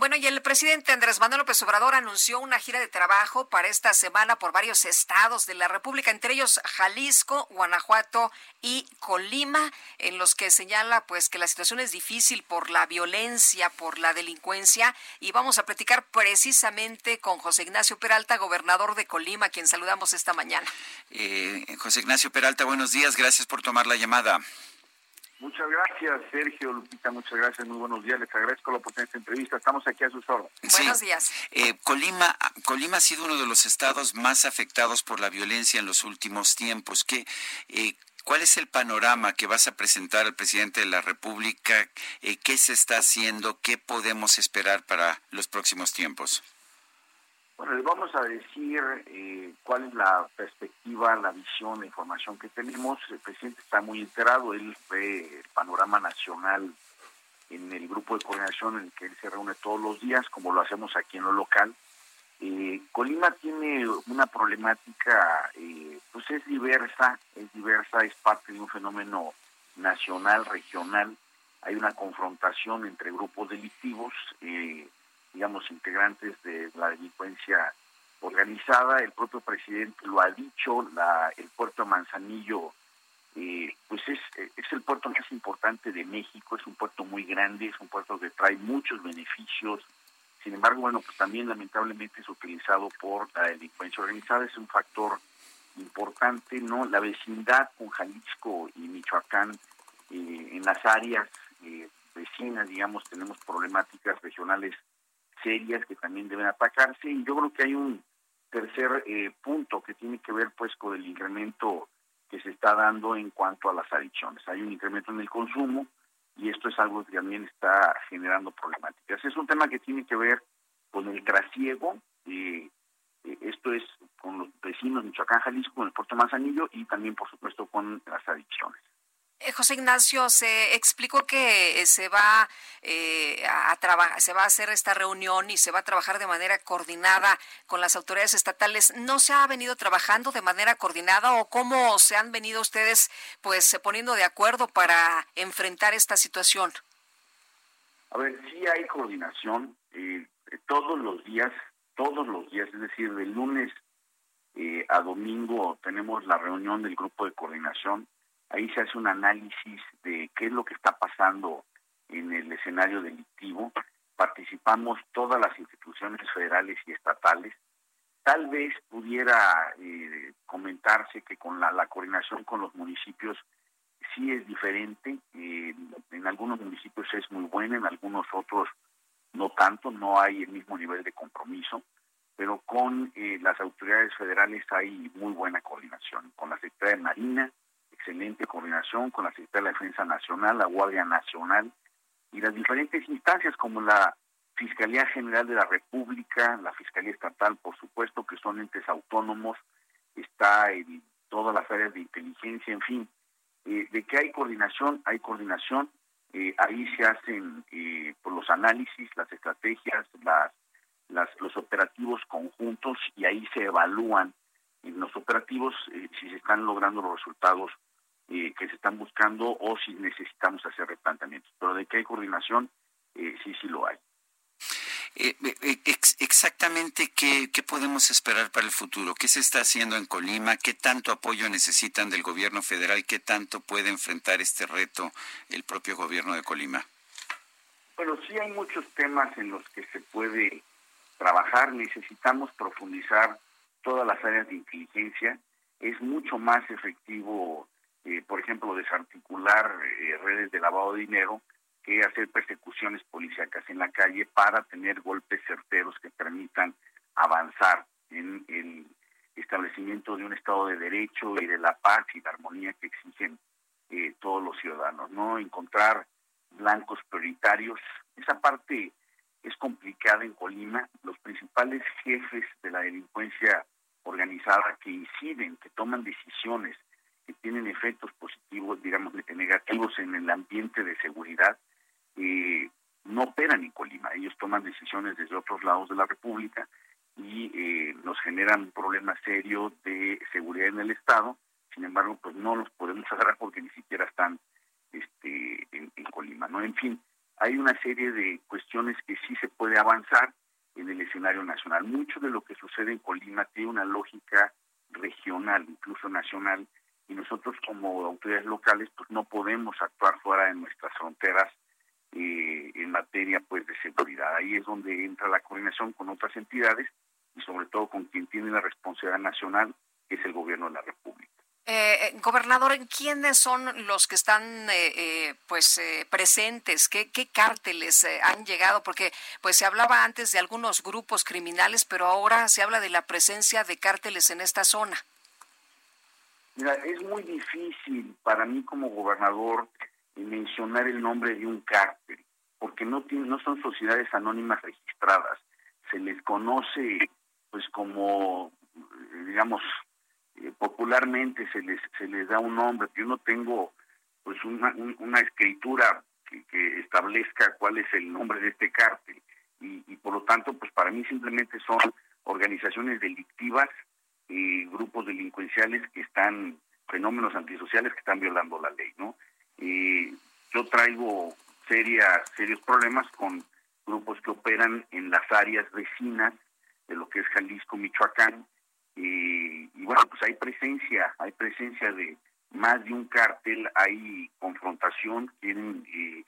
Bueno, y el presidente Andrés Manuel López Obrador anunció una gira de trabajo para esta semana por varios estados de la República, entre ellos Jalisco, Guanajuato y Colima, en los que señala pues que la situación es difícil por la violencia, por la delincuencia, y vamos a platicar precisamente con José Ignacio Peralta, gobernador de Colima, quien saludamos esta mañana. Eh, José Ignacio Peralta, buenos días, gracias por tomar la llamada. Muchas gracias, Sergio, Lupita, muchas gracias, muy buenos días, les agradezco la oportunidad de esta entrevista, estamos aquí a sus órdenes. Buenos días. Eh, Colima, Colima ha sido uno de los estados más afectados por la violencia en los últimos tiempos. ¿Qué, eh, ¿Cuál es el panorama que vas a presentar al presidente de la República? Eh, ¿Qué se está haciendo? ¿Qué podemos esperar para los próximos tiempos? Bueno, les vamos a decir eh, cuál es la perspectiva, la visión, la información que tenemos. El presidente está muy enterado, él ve el panorama nacional en el grupo de coordinación en el que él se reúne todos los días, como lo hacemos aquí en lo local. Eh, Colima tiene una problemática, eh, pues es diversa, es diversa, es parte de un fenómeno nacional, regional. Hay una confrontación entre grupos delictivos. Digamos, integrantes de la delincuencia organizada. El propio presidente lo ha dicho, la, el puerto Manzanillo, eh, pues es, es el puerto más importante de México, es un puerto muy grande, es un puerto que trae muchos beneficios. Sin embargo, bueno, pues también lamentablemente es utilizado por la delincuencia organizada, es un factor importante, ¿no? La vecindad con Jalisco y Michoacán, eh, en las áreas eh, vecinas, digamos, tenemos problemáticas regionales serias que también deben atacarse y yo creo que hay un tercer eh, punto que tiene que ver pues con el incremento que se está dando en cuanto a las adicciones. Hay un incremento en el consumo y esto es algo que también está generando problemáticas. Es un tema que tiene que ver con el trasiego, eh, eh, esto es con los vecinos de Michoacán, Jalisco, con el puerto Manzanillo y también por supuesto con las adicciones. Eh, José Ignacio, se explicó que eh, se va eh, a trabajar, se va a hacer esta reunión y se va a trabajar de manera coordinada con las autoridades estatales. ¿No se ha venido trabajando de manera coordinada o cómo se han venido ustedes, pues, poniendo de acuerdo para enfrentar esta situación? A ver, sí hay coordinación eh, todos los días, todos los días, es decir, de lunes eh, a domingo tenemos la reunión del grupo de coordinación Ahí se hace un análisis de qué es lo que está pasando en el escenario delictivo. Participamos todas las instituciones federales y estatales. Tal vez pudiera eh, comentarse que con la, coordinación con los municipios sí es diferente. Eh, en algunos municipios es muy buena, en algunos otros no tanto, no hay el mismo nivel de compromiso, pero con eh, las autoridades federales hay muy buena coordinación, con la Secretaría de Marina, excelente coordinación con la Secretaría de la Defensa Nacional, la Guardia Nacional y las diferentes instancias como la Fiscalía General de la República, la Fiscalía Estatal, por supuesto, que son entes autónomos, está en todas las áreas de inteligencia, en fin. Eh, de que hay coordinación, hay coordinación, eh, ahí se hacen eh, por los análisis, las estrategias, las, los operativos conjuntos y ahí se evalúan en los operativos si se están logrando los resultados eh, que se están buscando o si necesitamos hacer replanteamientos. Pero de que hay coordinación, eh, sí, sí lo hay. Eh, ex exactamente qué, qué, podemos esperar para el futuro, qué se está haciendo en Colima, qué tanto apoyo necesitan del gobierno federal, qué tanto puede enfrentar este reto el propio gobierno de Colima. Bueno, sí hay muchos temas en los que se puede trabajar, necesitamos profundizar todas las áreas de inteligencia, es mucho más efectivo eh, desarticular eh, redes de lavado de dinero que hacer persecuciones policíacas en la calle para tener golpes certeros que permitan avanzar en el establecimiento de un Estado de Derecho y de la paz y la armonía que exigen eh, todos los ciudadanos, ¿no? Encontrar blancos prioritarios. Esa parte es complicada en Colima. Los principales jefes de la delincuencia organizada que inciden, que toman decisiones, que tienen efectos positivos, digamos, negativos en el ambiente de seguridad, eh, no operan en Colima. Ellos toman decisiones desde otros lados de la República y eh, nos generan un problema serio de seguridad en el Estado. Sin embargo, pues no los podemos agarrar porque ni siquiera están este, en, en Colima. ¿no? En fin, hay una serie de cuestiones que sí se puede avanzar en el escenario nacional. Mucho de lo que sucede en Colima tiene una lógica regional, incluso nacional, y nosotros como autoridades locales pues no podemos actuar fuera de nuestras fronteras eh, en materia pues de seguridad. Ahí es donde entra la coordinación con otras entidades y sobre todo con quien tiene la responsabilidad nacional, que es el gobierno de la República. Eh, eh, gobernador, ¿quiénes son los que están eh, eh pues eh, presentes? ¿Qué, ¿Qué, cárteles han llegado? Porque pues se hablaba antes de algunos grupos criminales, pero ahora se habla de la presencia de cárteles en esta zona. Mira, es muy difícil para mí como gobernador mencionar el nombre de un cártel, porque no, tiene, no son sociedades anónimas registradas. Se les conoce pues como, digamos, eh, popularmente se les se les da un nombre. Yo no tengo pues una, escritura que, que, establezca cuál es el nombre de este cártel y, y, por lo tanto pues para mí simplemente son organizaciones delictivas y grupos delincuenciales que están fenómenos antisociales que están violando la ley, ¿no? Y yo traigo serias serios problemas con grupos que operan en las áreas vecinas de lo que es Jalisco, Michoacán, y, bueno, pues hay presencia, hay presencia de más de un cártel, hay confrontación, quieren eh,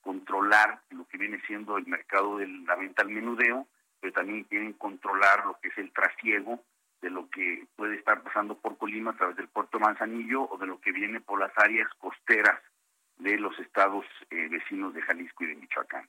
controlar lo que viene siendo el mercado de la venta al menudeo, pero también quieren controlar lo que es el trasiego de lo que puede estar pasando por Colima a través del puerto Manzanillo o de lo que viene por las áreas costeras de los estados eh, vecinos de Jalisco y de Michoacán.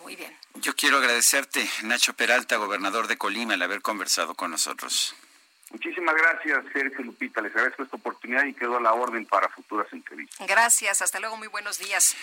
Muy bien. Yo quiero agradecerte, Nacho Peralta, gobernador de Colima, el haber conversado con nosotros. Muchísimas gracias, Sergio Lupita. Les agradezco esta oportunidad y quedo a la orden para futuras entrevistas. Gracias. Hasta luego. Muy buenos días.